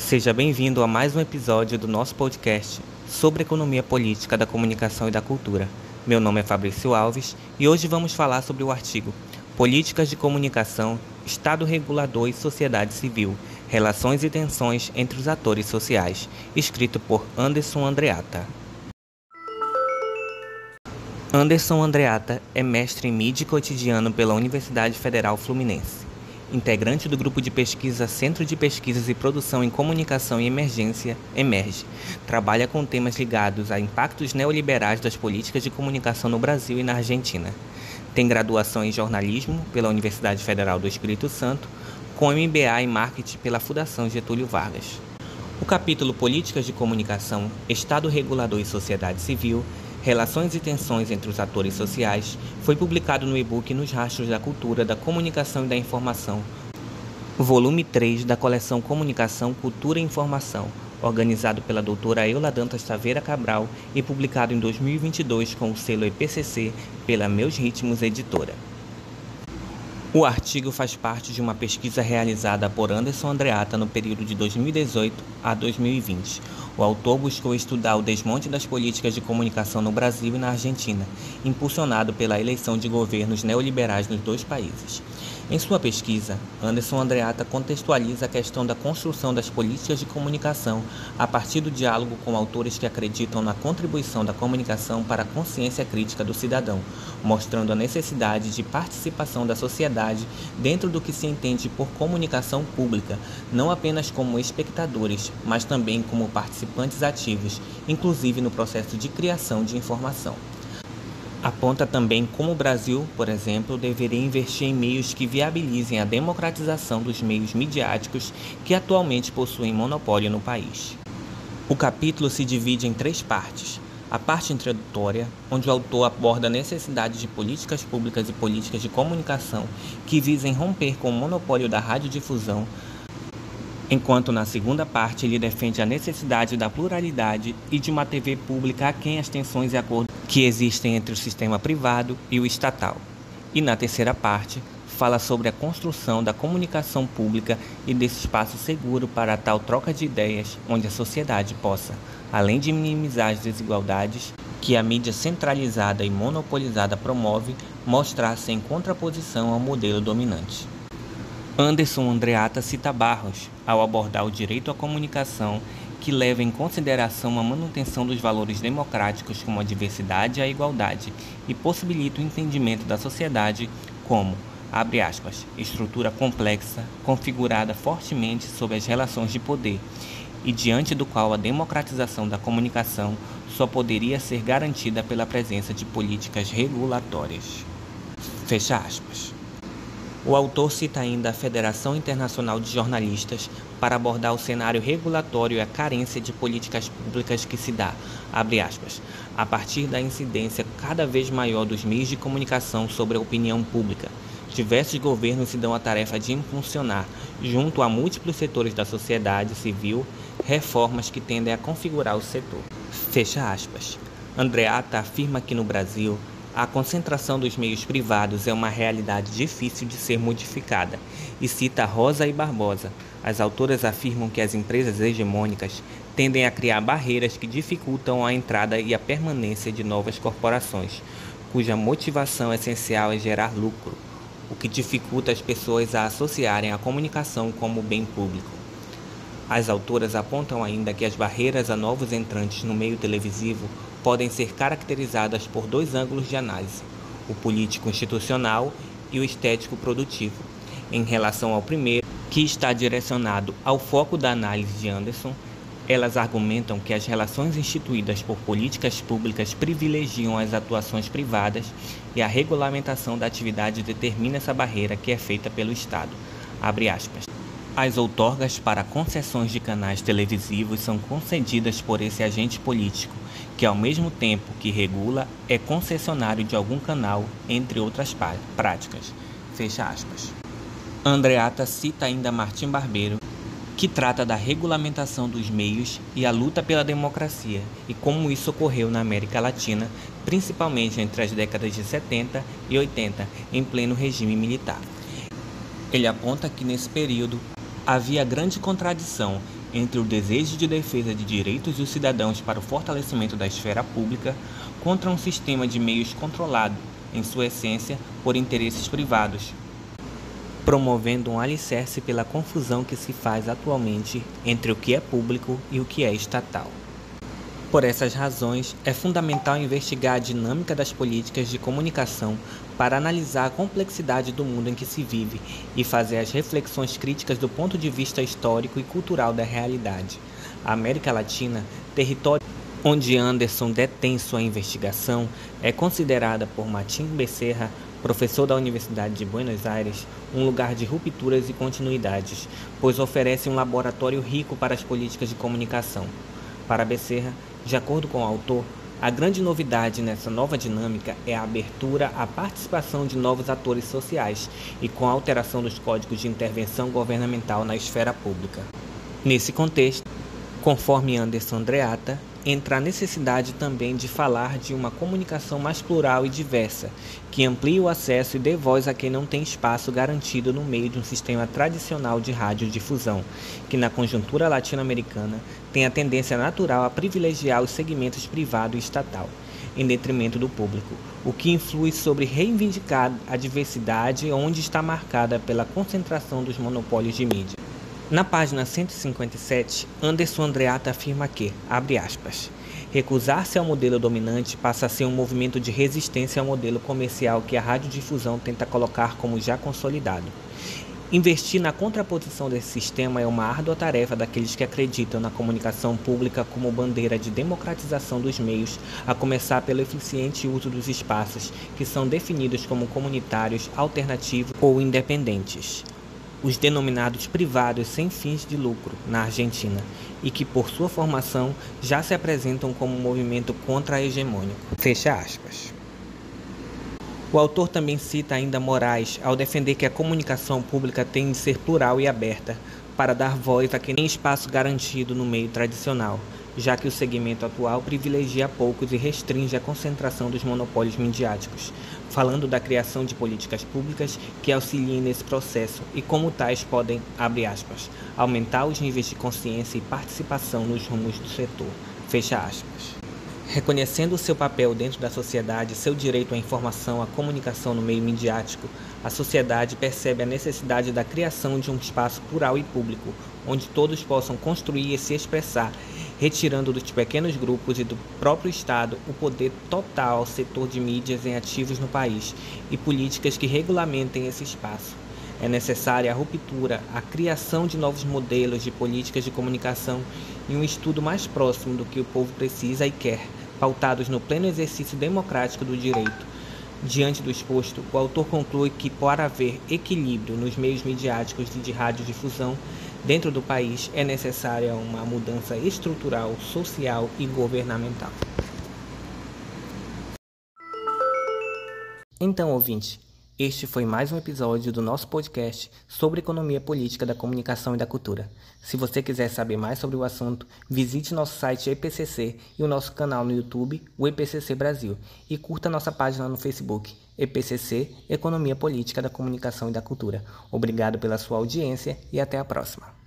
Seja bem-vindo a mais um episódio do nosso podcast sobre economia política da comunicação e da cultura. Meu nome é Fabrício Alves e hoje vamos falar sobre o artigo Políticas de Comunicação, Estado Regulador e Sociedade Civil, Relações e Tensões entre os Atores Sociais, escrito por Anderson Andreata. Anderson Andreata é mestre em mídia e cotidiano pela Universidade Federal Fluminense integrante do grupo de pesquisa Centro de Pesquisas e Produção em Comunicação e Emergência, Emerge. Trabalha com temas ligados a impactos neoliberais das políticas de comunicação no Brasil e na Argentina. Tem graduação em jornalismo pela Universidade Federal do Espírito Santo, com MBA em marketing pela Fundação Getúlio Vargas. O capítulo Políticas de Comunicação, Estado Regulador e Sociedade Civil Relações e Tensões entre os Atores Sociais foi publicado no e-book Nos Rastros da Cultura, da Comunicação e da Informação, volume 3 da coleção Comunicação, Cultura e Informação, organizado pela doutora Eula Dantas Taveira Cabral e publicado em 2022 com o selo EPCC pela Meus Ritmos Editora. O artigo faz parte de uma pesquisa realizada por Anderson Andreata no período de 2018 a 2020. O autor buscou estudar o desmonte das políticas de comunicação no Brasil e na Argentina, impulsionado pela eleição de governos neoliberais nos dois países. Em sua pesquisa, Anderson Andreata contextualiza a questão da construção das políticas de comunicação a partir do diálogo com autores que acreditam na contribuição da comunicação para a consciência crítica do cidadão, mostrando a necessidade de participação da sociedade dentro do que se entende por comunicação pública, não apenas como espectadores, mas também como participantes ativos, inclusive no processo de criação de informação. Aponta também como o Brasil, por exemplo, deveria investir em meios que viabilizem a democratização dos meios midiáticos que atualmente possuem monopólio no país. O capítulo se divide em três partes. A parte introdutória, onde o autor aborda a necessidade de políticas públicas e políticas de comunicação que visem romper com o monopólio da radiodifusão, enquanto na segunda parte ele defende a necessidade da pluralidade e de uma TV pública a quem as tensões e acordos que existem entre o sistema privado e o estatal. E na terceira parte, fala sobre a construção da comunicação pública e desse espaço seguro para tal troca de ideias, onde a sociedade possa, além de minimizar as desigualdades que a mídia centralizada e monopolizada promove, mostrar-se em contraposição ao modelo dominante. Anderson Andreata cita Barros ao abordar o direito à comunicação que leva em consideração a manutenção dos valores democráticos como a diversidade e a igualdade e possibilita o entendimento da sociedade como, abre aspas, estrutura complexa configurada fortemente sob as relações de poder e diante do qual a democratização da comunicação só poderia ser garantida pela presença de políticas regulatórias. Fecha aspas. O autor cita ainda a Federação Internacional de Jornalistas para abordar o cenário regulatório e a carência de políticas públicas que se dá, aspas, a partir da incidência cada vez maior dos meios de comunicação sobre a opinião pública. Diversos governos se dão a tarefa de impulsionar, junto a múltiplos setores da sociedade civil, reformas que tendem a configurar o setor. Fecha aspas. Andreata afirma que no Brasil a concentração dos meios privados é uma realidade difícil de ser modificada e cita Rosa e Barbosa. As autoras afirmam que as empresas hegemônicas tendem a criar barreiras que dificultam a entrada e a permanência de novas corporações, cuja motivação essencial é gerar lucro, o que dificulta as pessoas a associarem a comunicação como bem público. As autoras apontam ainda que as barreiras a novos entrantes no meio televisivo podem ser caracterizadas por dois ângulos de análise: o político institucional e o estético produtivo. Em relação ao primeiro, que está direcionado ao foco da análise de Anderson, elas argumentam que as relações instituídas por políticas públicas privilegiam as atuações privadas e a regulamentação da atividade determina essa barreira que é feita pelo Estado. As outorgas para concessões de canais televisivos são concedidas por esse agente político, que ao mesmo tempo que regula é concessionário de algum canal, entre outras práticas. Fecha aspas. Andreata cita ainda Martim Barbeiro, que trata da regulamentação dos meios e a luta pela democracia e como isso ocorreu na América Latina, principalmente entre as décadas de 70 e 80, em pleno regime militar. Ele aponta que nesse período havia grande contradição entre o desejo de defesa de direitos dos cidadãos para o fortalecimento da esfera pública contra um sistema de meios controlado, em sua essência, por interesses privados, promovendo um alicerce pela confusão que se faz atualmente entre o que é público e o que é estatal. Por essas razões, é fundamental investigar a dinâmica das políticas de comunicação para analisar a complexidade do mundo em que se vive e fazer as reflexões críticas do ponto de vista histórico e cultural da realidade. A América Latina, território onde Anderson detém sua investigação, é considerada por Martim Becerra, professor da Universidade de Buenos Aires, um lugar de rupturas e continuidades, pois oferece um laboratório rico para as políticas de comunicação. Para Becerra, de acordo com o autor, a grande novidade nessa nova dinâmica é a abertura à participação de novos atores sociais e com a alteração dos códigos de intervenção governamental na esfera pública. Nesse contexto, conforme Anderson Andreata, entra a necessidade também de falar de uma comunicação mais plural e diversa, que amplie o acesso e dê voz a quem não tem espaço garantido no meio de um sistema tradicional de radiodifusão, que na conjuntura latino-americana tem a tendência natural a privilegiar os segmentos privado e estatal, em detrimento do público, o que influi sobre reivindicar a diversidade onde está marcada pela concentração dos monopólios de mídia. Na página 157, Anderson Andreata afirma que, abre aspas, recusar-se ao modelo dominante passa a ser um movimento de resistência ao modelo comercial que a radiodifusão tenta colocar como já consolidado. Investir na contraposição desse sistema é uma árdua tarefa daqueles que acreditam na comunicação pública como bandeira de democratização dos meios, a começar pelo eficiente uso dos espaços, que são definidos como comunitários, alternativos ou independentes os denominados privados sem fins de lucro na Argentina e que por sua formação já se apresentam como um movimento contra-hegemônico. Fecha aspas. O autor também cita ainda Moraes ao defender que a comunicação pública tem de ser plural e aberta para dar voz a quem tem espaço garantido no meio tradicional, já que o segmento atual privilegia poucos e restringe a concentração dos monopólios midiáticos, falando da criação de políticas públicas que auxiliem nesse processo e como tais podem, abre aspas, aumentar os níveis de consciência e participação nos rumos do setor, fecha aspas. Reconhecendo o seu papel dentro da sociedade, seu direito à informação, à comunicação no meio midiático, a sociedade percebe a necessidade da criação de um espaço plural e público, onde todos possam construir e se expressar retirando dos pequenos grupos e do próprio Estado o poder total ao setor de mídias em ativos no país e políticas que regulamentem esse espaço. É necessária a ruptura, a criação de novos modelos de políticas de comunicação e um estudo mais próximo do que o povo precisa e quer, pautados no pleno exercício democrático do direito. Diante do exposto, o autor conclui que, para haver equilíbrio nos meios midiáticos e de radiodifusão, Dentro do país é necessária uma mudança estrutural, social e governamental. Então, ouvinte, este foi mais um episódio do nosso podcast sobre economia política da comunicação e da cultura. Se você quiser saber mais sobre o assunto, visite nosso site EPCC e o nosso canal no YouTube, o EPCC Brasil, e curta nossa página no Facebook, EPCC Economia Política da Comunicação e da Cultura. Obrigado pela sua audiência e até a próxima.